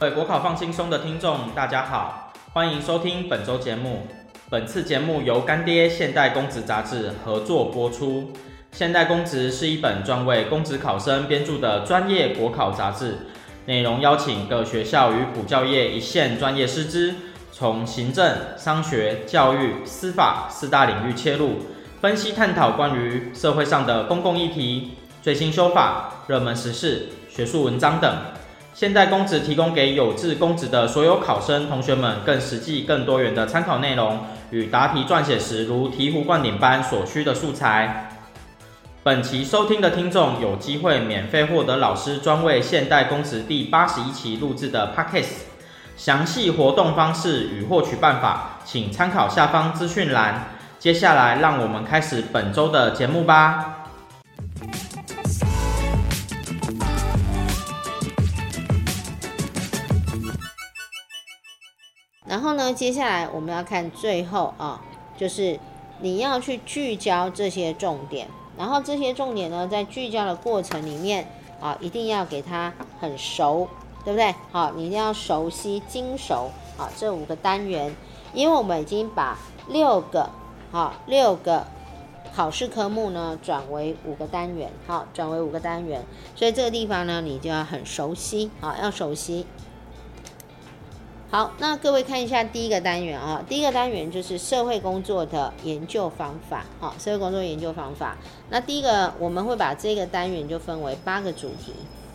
各位国考放轻松的听众，大家好，欢迎收听本周节目。本次节目由干爹现代公职杂志合作播出。现代公职是一本专为公职考生编著的专业国考杂志，内容邀请各学校与补教业一线专业师资，从行政、商学、教育、司法四大领域切入，分析探讨关于社会上的公共议题、最新修法、热门时事、学术文章等。现代公职提供给有志公职的所有考生同学们更实际、更多元的参考内容与答题撰写时如醍醐灌顶般所需的素材。本期收听的听众有机会免费获得老师专为现代公职第八十一期录制的 Podcast，详细活动方式与获取办法，请参考下方资讯栏。接下来，让我们开始本周的节目吧。呢，接下来我们要看最后啊，就是你要去聚焦这些重点。然后这些重点呢，在聚焦的过程里面啊，一定要给它很熟，对不对？好，你一定要熟悉、精熟啊这五个单元，因为我们已经把六个好六个考试科目呢转为五个单元，好，转为五个单元，所以这个地方呢，你就要很熟悉啊，要熟悉。好，那各位看一下第一个单元啊，第一个单元就是社会工作的研究方法，好，社会工作研究方法。那第一个我们会把这个单元就分为八个主题，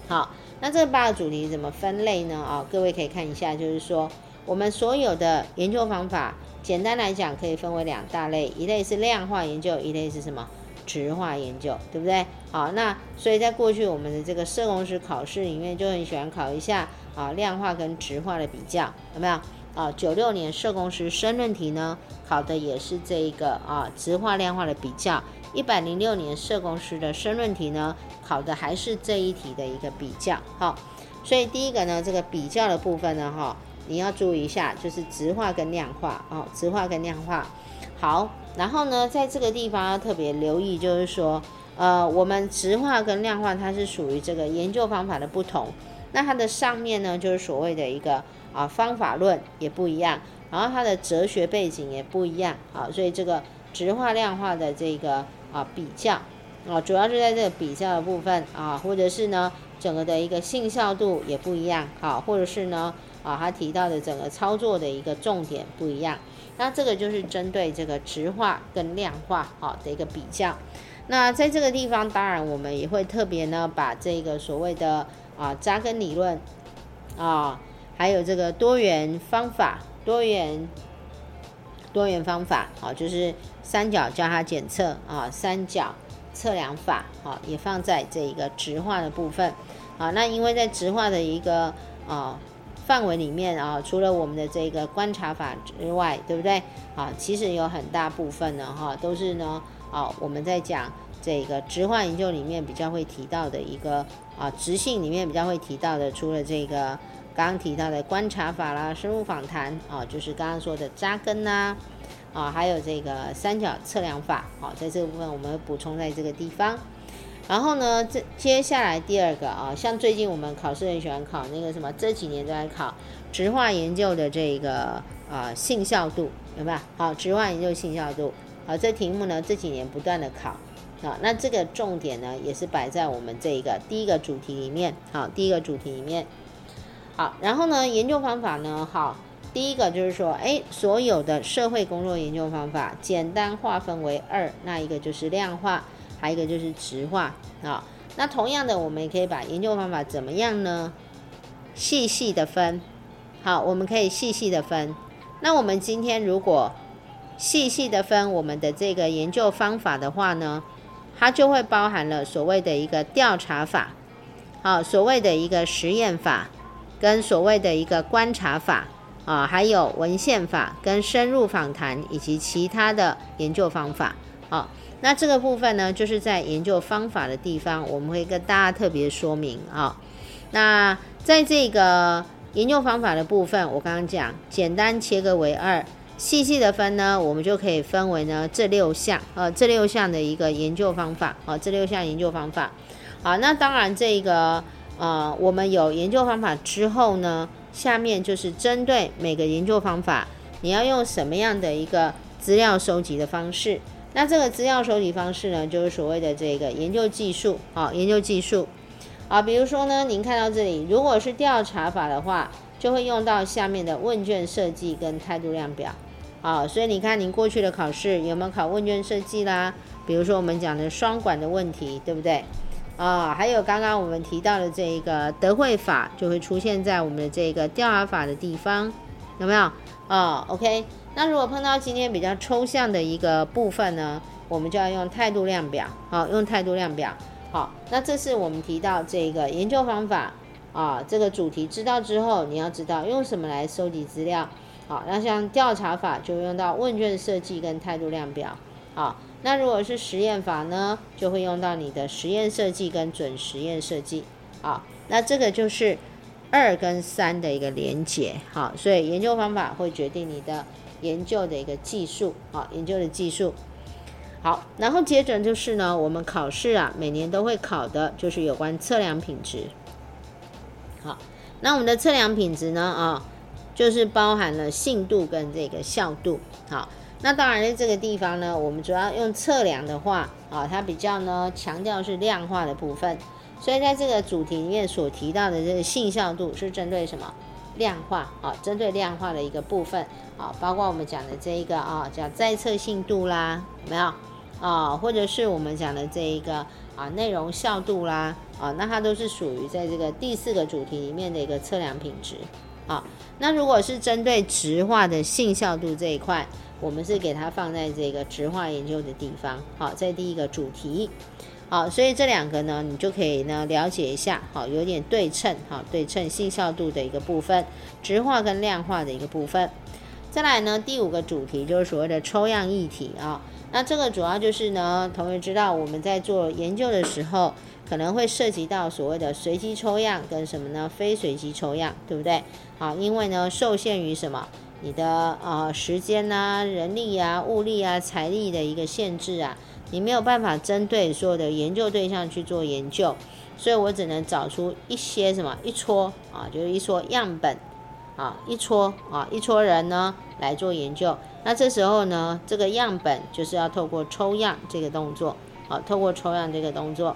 好，那这八个主题怎么分类呢？啊，各位可以看一下，就是说我们所有的研究方法，简单来讲可以分为两大类，一类是量化研究，一类是什么？质化研究，对不对？好，那所以在过去我们的这个社工师考试里面就很喜欢考一下啊量化跟质化的比较，有没有？啊，九六年社工师申论题呢考的也是这一个啊质化量化的比较，一百零六年社工师的申论题呢考的还是这一题的一个比较。好，所以第一个呢这个比较的部分呢哈你要注意一下，就是质化跟量化啊质化跟量化。好。然后呢，在这个地方要特别留意，就是说，呃，我们质化跟量化它是属于这个研究方法的不同。那它的上面呢，就是所谓的一个啊方法论也不一样，然后它的哲学背景也不一样啊。所以这个直化量化的这个啊比较啊，主要是在这个比较的部分啊，或者是呢整个的一个信效度也不一样，啊，或者是呢啊他提到的整个操作的一个重点不一样。那这个就是针对这个直化跟量化啊的一个比较。那在这个地方，当然我们也会特别呢，把这个所谓的啊扎根理论啊，还有这个多元方法、多元多元方法啊，就是三角交叉检测啊、三角测量法啊，也放在这一个直化的部分啊。那因为在直化的一个啊。范围里面啊，除了我们的这个观察法之外，对不对啊？其实有很大部分呢，哈，都是呢啊，我们在讲这个质化研究里面比较会提到的一个啊，质性里面比较会提到的，除了这个刚刚提到的观察法啦、深入访谈啊，就是刚刚说的扎根呐，啊，还有这个三角测量法，好，在这个部分我们补充在这个地方。然后呢，这接下来第二个啊，像最近我们考试很喜欢考那个什么，这几年都在考质化研究的这个啊信效度，有没有？好，质化研究信效度，好，这题目呢这几年不断的考，啊，那这个重点呢也是摆在我们这一个第一个主题里面，好，第一个主题里面，好，然后呢研究方法呢，好，第一个就是说，哎，所有的社会工作研究方法简单划分为二，那一个就是量化。还有一个就是质化啊，那同样的，我们也可以把研究方法怎么样呢？细细的分，好，我们可以细细的分。那我们今天如果细细的分我们的这个研究方法的话呢，它就会包含了所谓的一个调查法，好，所谓的一个实验法，跟所谓的一个观察法啊，还有文献法跟深入访谈以及其他的研究方法，好。那这个部分呢，就是在研究方法的地方，我们会跟大家特别说明啊。那在这个研究方法的部分，我刚刚讲，简单切割为二，细细的分呢，我们就可以分为呢这六项，呃，这六项的一个研究方法，啊，这六项研究方法。好，那当然这个呃，我们有研究方法之后呢，下面就是针对每个研究方法，你要用什么样的一个资料收集的方式？那这个资料收集方式呢，就是所谓的这个研究技术啊，研究技术啊。比如说呢，您看到这里，如果是调查法的话，就会用到下面的问卷设计跟态度量表啊。所以你看，您过去的考试有没有考问卷设计啦？比如说我们讲的双管的问题，对不对？啊，还有刚刚我们提到的这一个德惠法，就会出现在我们的这个调查法的地方，有没有？啊，OK。那如果碰到今天比较抽象的一个部分呢，我们就要用态度量表，好，用态度量表，好，那这是我们提到这个研究方法啊，这个主题知道之后，你要知道用什么来收集资料，好，那像调查法就用到问卷设计跟态度量表，好，那如果是实验法呢，就会用到你的实验设计跟准实验设计，好，那这个就是二跟三的一个连结，好，所以研究方法会决定你的。研究的一个技术啊，研究的技术好，然后接着就是呢，我们考试啊，每年都会考的，就是有关测量品质。好，那我们的测量品质呢啊，就是包含了信度跟这个效度。好，那当然在这个地方呢，我们主要用测量的话啊，它比较呢强调是量化的部分，所以在这个主题里面所提到的这个信效度是针对什么？量化啊，针对量化的一个部分啊，包括我们讲的这一个啊，叫再测信度啦，有没有啊？或者是我们讲的这一个啊，内容效度啦啊，那它都是属于在这个第四个主题里面的一个测量品质啊。那如果是针对直化的信效度这一块，我们是给它放在这个直化研究的地方，好，在第一个主题。好，所以这两个呢，你就可以呢了解一下，好，有点对称，好，对称信效度的一个部分，直化跟量化的一个部分。再来呢，第五个主题就是所谓的抽样议题啊，那这个主要就是呢，同学知道我们在做研究的时候，可能会涉及到所谓的随机抽样跟什么呢？非随机抽样，对不对？好，因为呢，受限于什么？你的啊时间啊、人力啊、物力啊、财力的一个限制啊。你没有办法针对所有的研究对象去做研究，所以我只能找出一些什么一撮啊，就是一撮样本啊，一撮啊，一撮人呢来做研究。那这时候呢，这个样本就是要透过抽样这个动作，啊，透过抽样这个动作，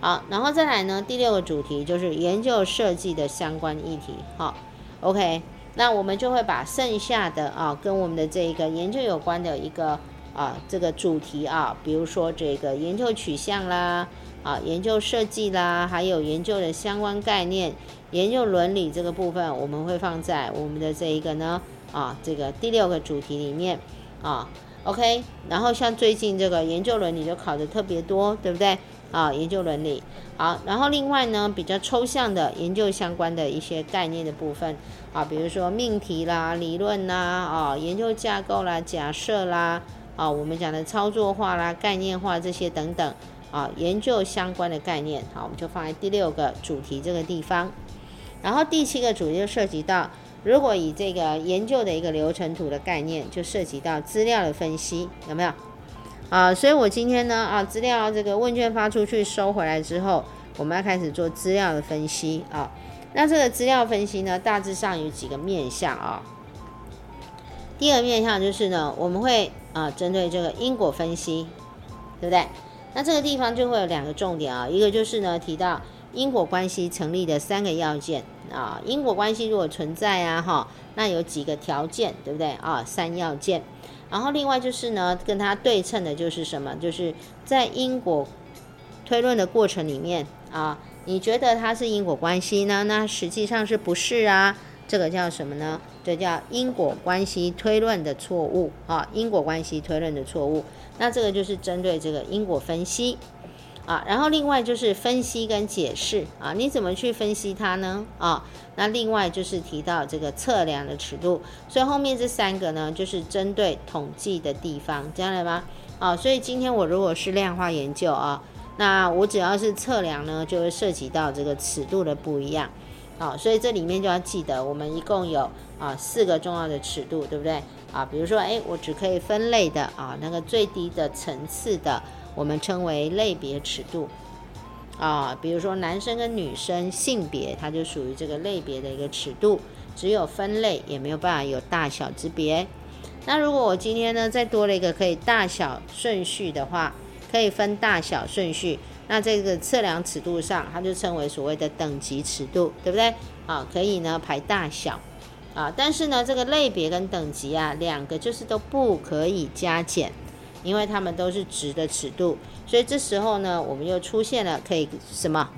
好，然后再来呢，第六个主题就是研究设计的相关议题，好，OK，那我们就会把剩下的啊，跟我们的这个研究有关的一个。啊，这个主题啊，比如说这个研究取向啦，啊，研究设计啦，还有研究的相关概念、研究伦理这个部分，我们会放在我们的这一个呢，啊，这个第六个主题里面啊，OK。然后像最近这个研究伦理就考的特别多，对不对？啊，研究伦理。好，然后另外呢，比较抽象的研究相关的一些概念的部分啊，比如说命题啦、理论啦、啊，研究架构啦、假设啦。啊，我们讲的操作化啦、概念化这些等等，啊，研究相关的概念，好，我们就放在第六个主题这个地方。然后第七个主题就涉及到，如果以这个研究的一个流程图的概念，就涉及到资料的分析，有没有？啊，所以我今天呢，啊，资料这个问卷发出去收回来之后，我们要开始做资料的分析啊。那这个资料分析呢，大致上有几个面向啊。第二个面向就是呢，我们会啊针对这个因果分析，对不对？那这个地方就会有两个重点啊，一个就是呢提到因果关系成立的三个要件啊，因果关系如果存在啊哈，那有几个条件，对不对啊？三要件。然后另外就是呢，跟它对称的就是什么？就是在因果推论的过程里面啊，你觉得它是因果关系呢？那实际上是不是啊？这个叫什么呢？这叫因果关系推论的错误啊！因果关系推论的错误，那这个就是针对这个因果分析啊。然后另外就是分析跟解释啊，你怎么去分析它呢？啊，那另外就是提到这个测量的尺度，所以后面这三个呢，就是针对统计的地方，这样了吗？啊，所以今天我如果是量化研究啊，那我只要是测量呢，就会涉及到这个尺度的不一样。好，所以这里面就要记得，我们一共有啊四个重要的尺度，对不对？啊，比如说，哎，我只可以分类的啊，那个最低的层次的，我们称为类别尺度。啊，比如说男生跟女生性别，它就属于这个类别的一个尺度。只有分类，也没有办法有大小之别。那如果我今天呢再多了一个可以大小顺序的话，可以分大小顺序，那这个测量尺度上，它就称为所谓的等级尺度，对不对？啊，可以呢排大小啊，但是呢这个类别跟等级啊两个就是都不可以加减，因为它们都是值的尺度，所以这时候呢我们又出现了可以什么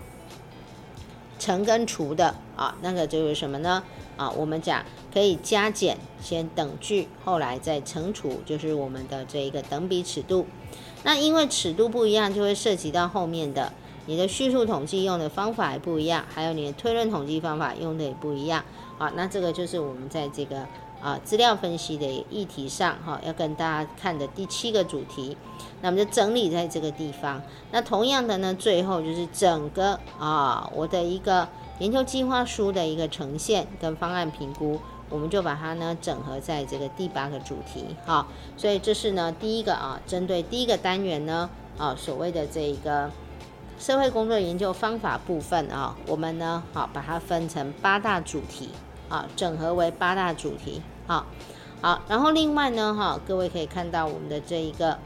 乘跟除的啊，那个就是什么呢？啊，我们讲可以加减先等距，后来再乘除，就是我们的这一个等比尺度。那因为尺度不一样，就会涉及到后面的你的叙述统计用的方法也不一样，还有你的推论统计方法用的也不一样。好，那这个就是我们在这个啊资料分析的议题上哈，要跟大家看的第七个主题。那么就整理在这个地方。那同样的呢，最后就是整个啊我的一个。研究计划书的一个呈现跟方案评估，我们就把它呢整合在这个第八个主题，好，所以这是呢第一个啊，针对第一个单元呢啊所谓的这一个社会工作研究方法部分啊，我们呢好把它分成八大主题啊，整合为八大主题，好，好，然后另外呢哈，各位可以看到我们的这一个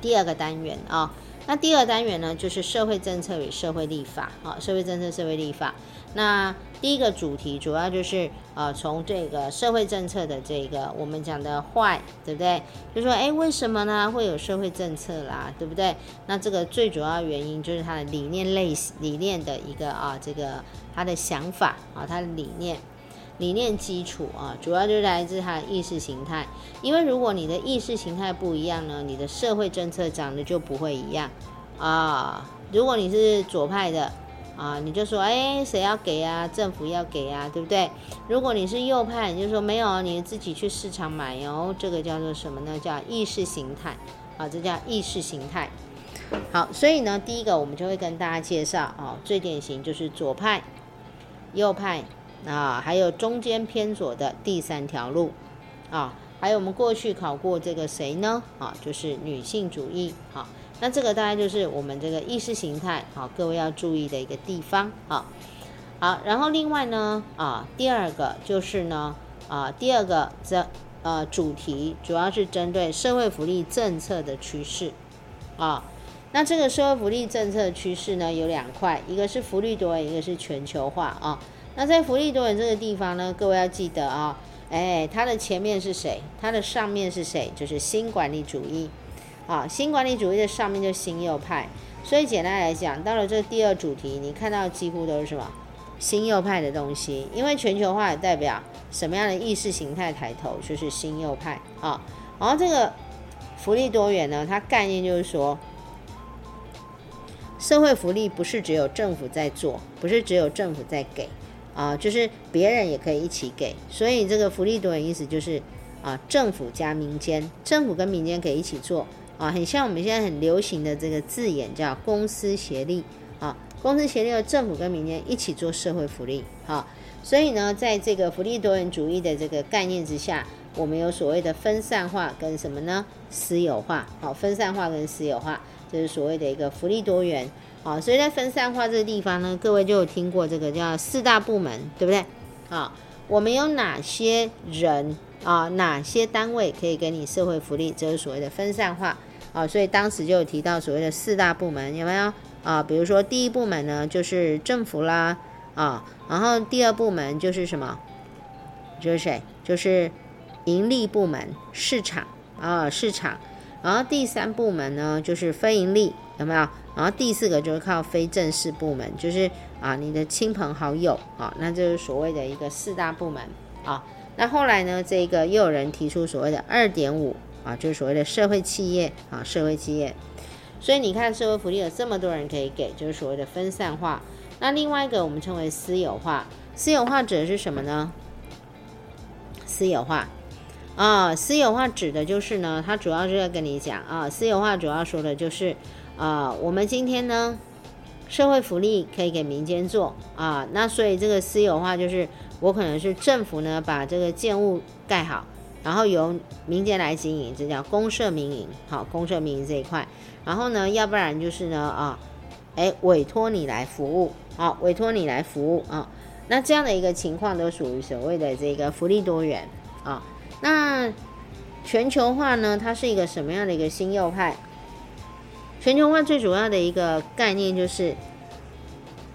第二个单元啊。那第二单元呢，就是社会政策与社会立法，啊，社会政策、社会立法。那第一个主题主要就是，呃，从这个社会政策的这个我们讲的坏，对不对？就说，哎，为什么呢会有社会政策啦，对不对？那这个最主要原因就是它的理念类理念的一个啊，这个它的想法啊，它的理念。理念基础啊，主要就是来自它的意识形态。因为如果你的意识形态不一样呢，你的社会政策长得就不会一样啊。如果你是左派的啊，你就说哎，谁要给啊？政府要给啊，对不对？如果你是右派，你就说没有，你自己去市场买哦。这个叫做什么呢？叫意识形态啊，这叫意识形态。好，所以呢，第一个我们就会跟大家介绍啊，最典型就是左派、右派。啊，还有中间偏左的第三条路，啊，还有我们过去考过这个谁呢？啊，就是女性主义。啊，那这个大概就是我们这个意识形态，好，各位要注意的一个地方。啊，好，然后另外呢，啊，第二个就是呢，啊，第二个这呃主题主要是针对社会福利政策的趋势。啊，那这个社会福利政策趋势呢有两块，一个是福利多，一个是全球化啊。那在福利多元这个地方呢，各位要记得啊，哎，它的前面是谁？它的上面是谁？就是新管理主义，啊，新管理主义的上面就新右派。所以简单来讲，到了这第二主题，你看到几乎都是什么？新右派的东西。因为全球化也代表什么样的意识形态抬头，就是新右派啊。然后这个福利多元呢，它概念就是说，社会福利不是只有政府在做，不是只有政府在给。啊，就是别人也可以一起给，所以这个福利多元意思就是啊，政府加民间，政府跟民间可以一起做啊，很像我们现在很流行的这个字眼叫公私协力啊，公私协力的政府跟民间一起做社会福利啊，所以呢，在这个福利多元主义的这个概念之下，我们有所谓的分散化跟什么呢？私有化，好，分散化跟私有化，这是所谓的一个福利多元。好，所以在分散化这个地方呢，各位就有听过这个叫四大部门，对不对？好，我们有哪些人啊？哪些单位可以给你社会福利？这是所谓的分散化。啊，所以当时就有提到所谓的四大部门，有没有？啊，比如说第一部门呢，就是政府啦，啊，然后第二部门就是什么？就是谁？就是盈利部门，市场啊，市场。然后第三部门呢，就是非盈利，有没有？然后第四个就是靠非正式部门，就是啊你的亲朋好友啊，那就是所谓的一个四大部门啊。那后来呢，这个又有人提出所谓的二点五啊，就是所谓的社会企业啊，社会企业。所以你看社会福利有这么多人可以给，就是所谓的分散化。那另外一个我们称为私有化，私有化指的是什么呢？私有化啊，私有化指的就是呢，它主要是要跟你讲啊，私有化主要说的就是。啊、我们今天呢，社会福利可以给民间做啊，那所以这个私有化就是我可能是政府呢把这个建物盖好，然后由民间来经营，这叫公设民营，好，公设民营这一块，然后呢，要不然就是呢啊，哎，委托你来服务，好，委托你来服务啊，那这样的一个情况都属于所谓的这个福利多元啊。那全球化呢，它是一个什么样的一个新右派？全球化最主要的一个概念就是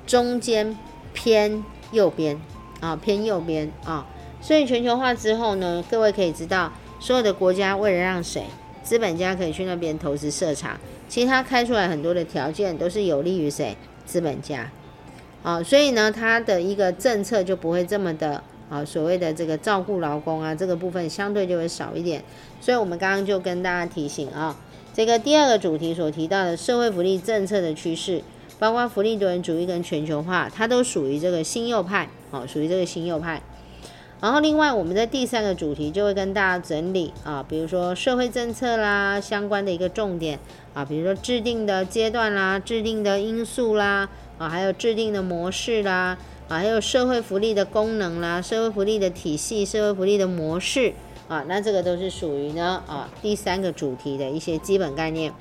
中间偏右边啊，偏右边啊。所以全球化之后呢，各位可以知道，所有的国家为了让谁资本家可以去那边投资设厂，其实他开出来很多的条件都是有利于谁资本家啊。所以呢，他的一个政策就不会这么的啊，所谓的这个照顾劳工啊，这个部分相对就会少一点。所以我们刚刚就跟大家提醒啊，这个第二个主题所提到的社会福利政策的趋势，包括福利多元主义跟全球化，它都属于这个新右派哦，属于这个新右派。然后，另外我们在第三个主题就会跟大家整理啊，比如说社会政策啦，相关的一个重点啊，比如说制定的阶段啦，制定的因素啦，啊，还有制定的模式啦，啊，还有社会福利的功能啦，社会福利的体系，社会福利的模式啊，那这个都是属于呢啊第三个主题的一些基本概念。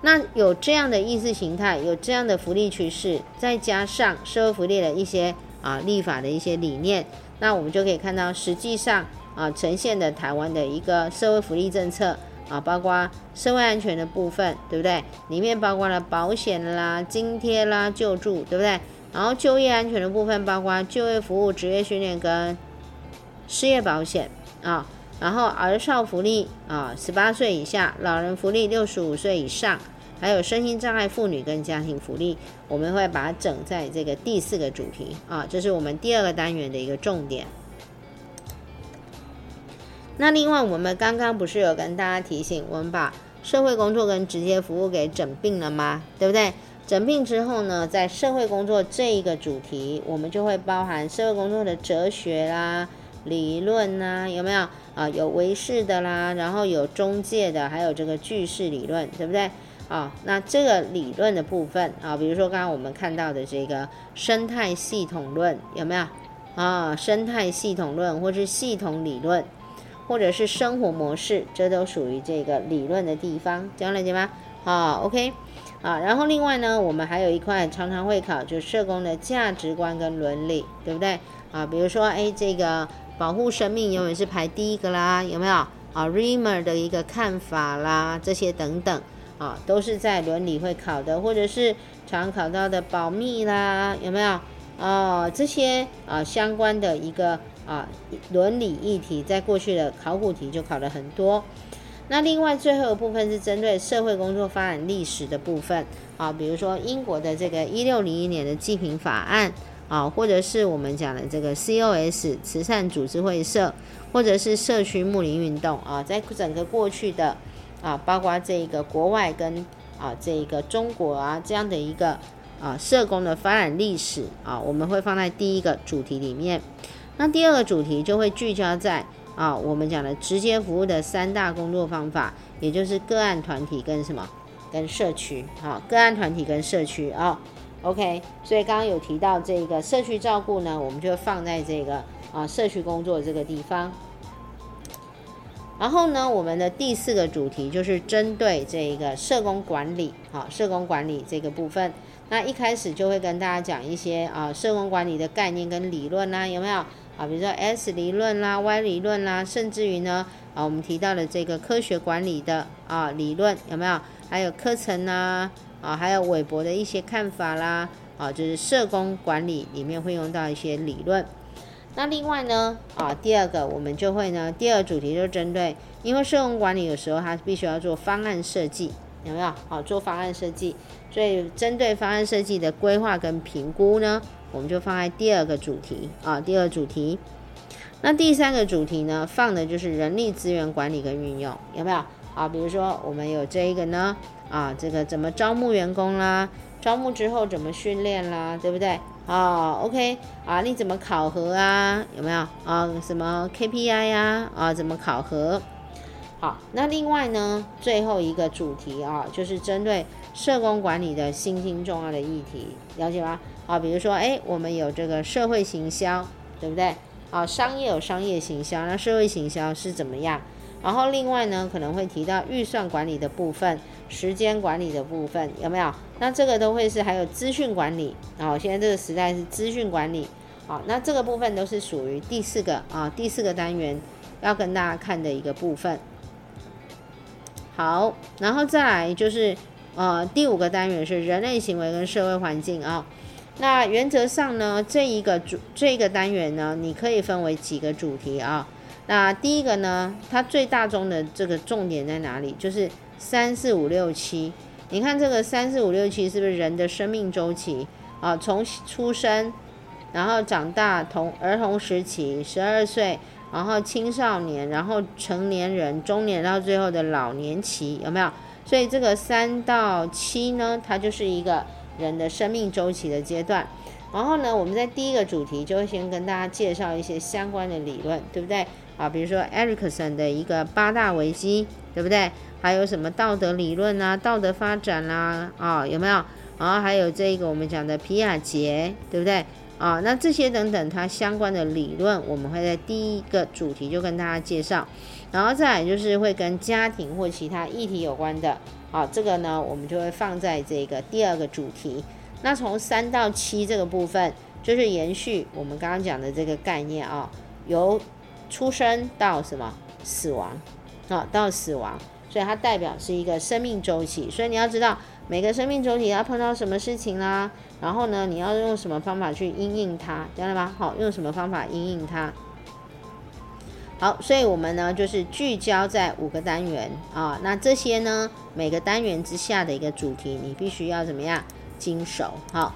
那有这样的意识形态，有这样的福利趋势，再加上社会福利的一些啊立法的一些理念。那我们就可以看到，实际上啊，呈现的台湾的一个社会福利政策啊，包括社会安全的部分，对不对？里面包括了保险啦、津贴啦、救助，对不对？然后就业安全的部分，包括就业服务、职业训练跟失业保险啊。然后儿少福利啊，十八岁以下；老人福利，六十五岁以上。还有身心障碍妇女跟家庭福利，我们会把它整在这个第四个主题啊，这是我们第二个单元的一个重点。那另外，我们刚刚不是有跟大家提醒，我们把社会工作跟直接服务给整并了吗？对不对？整并之后呢，在社会工作这一个主题，我们就会包含社会工作的哲学啦、理论呐，有没有啊？有唯识的啦，然后有中介的，还有这个句式理论，对不对？啊、那这个理论的部分啊，比如说刚刚我们看到的这个生态系统论有没有啊？生态系统论，或是系统理论，或者是生活模式，这都属于这个理论的地方，这样理解吗？啊，OK，啊，然后另外呢，我们还有一块常常会考，就是社工的价值观跟伦理，对不对？啊，比如说，哎，这个保护生命永远是排第一个啦，有没有？啊，Reamer 的一个看法啦，这些等等。啊，都是在伦理会考的，或者是常考到的保密啦，有没有？哦，这些啊相关的一个啊伦理议题，在过去的考古题就考了很多。那另外最后一部分是针对社会工作发展历史的部分啊，比如说英国的这个一六零一年的济贫法案啊，或者是我们讲的这个 COS 慈善组织会社，或者是社区睦邻运动啊，在整个过去的。啊，包括这个国外跟啊这个中国啊这样的一个啊社工的发展历史啊，我们会放在第一个主题里面。那第二个主题就会聚焦在啊我们讲的直接服务的三大工作方法，也就是个案团体跟什么跟社区啊个案团体跟社区啊。OK，所以刚刚有提到这个社区照顾呢，我们就放在这个啊社区工作这个地方。然后呢，我们的第四个主题就是针对这个社工管理，好，社工管理这个部分。那一开始就会跟大家讲一些啊，社工管理的概念跟理论啦，有没有啊？比如说 S 理论啦、Y 理论啦，甚至于呢，啊，我们提到的这个科学管理的啊理论有没有？还有课程啦，啊，还有韦伯的一些看法啦，啊，就是社工管理里面会用到一些理论。那另外呢，啊，第二个我们就会呢，第二主题就针对，因为社工管理有时候它必须要做方案设计，有没有？好，做方案设计，所以针对方案设计的规划跟评估呢，我们就放在第二个主题啊，第二主题。那第三个主题呢，放的就是人力资源管理跟运用，有没有？啊，比如说我们有这个呢，啊，这个怎么招募员工啦，招募之后怎么训练啦，对不对？啊，OK，啊，你怎么考核啊？有没有啊？什么 KPI 呀？啊，怎么考核？好，那另外呢，最后一个主题啊，就是针对社工管理的新兴重要的议题，了解吗？啊，比如说，哎，我们有这个社会行销，对不对？啊，商业有商业行销，那社会行销是怎么样？然后另外呢，可能会提到预算管理的部分。时间管理的部分有没有？那这个都会是还有资讯管理啊。现在这个时代是资讯管理好，那这个部分都是属于第四个啊，第四个单元要跟大家看的一个部分。好，然后再来就是呃第五个单元是人类行为跟社会环境啊。那原则上呢，这一个主这个单元呢，你可以分为几个主题啊。那第一个呢，它最大宗的这个重点在哪里？就是三四五六七。你看这个三四五六七是不是人的生命周期啊？从出生，然后长大，童儿童时期，十二岁，然后青少年，然后成年人，中年，到最后的老年期，有没有？所以这个三到七呢，它就是一个。人的生命周期的阶段，然后呢，我们在第一个主题就会先跟大家介绍一些相关的理论，对不对？啊，比如说艾里克森的一个八大危机，对不对？还有什么道德理论啊、道德发展啦，啊，有没有？然后还有这个我们讲的皮亚杰，对不对？啊，那这些等等它相关的理论，我们会在第一个主题就跟大家介绍，然后再来就是会跟家庭或其他议题有关的。好，这个呢，我们就会放在这个第二个主题。那从三到七这个部分，就是延续我们刚刚讲的这个概念啊，由出生到什么死亡，啊，到死亡，所以它代表是一个生命周期。所以你要知道每个生命周期要碰到什么事情啦，然后呢，你要用什么方法去应应它，知道吗？好，用什么方法应应它。好，所以我们呢就是聚焦在五个单元啊，那这些呢每个单元之下的一个主题，你必须要怎么样经熟？好，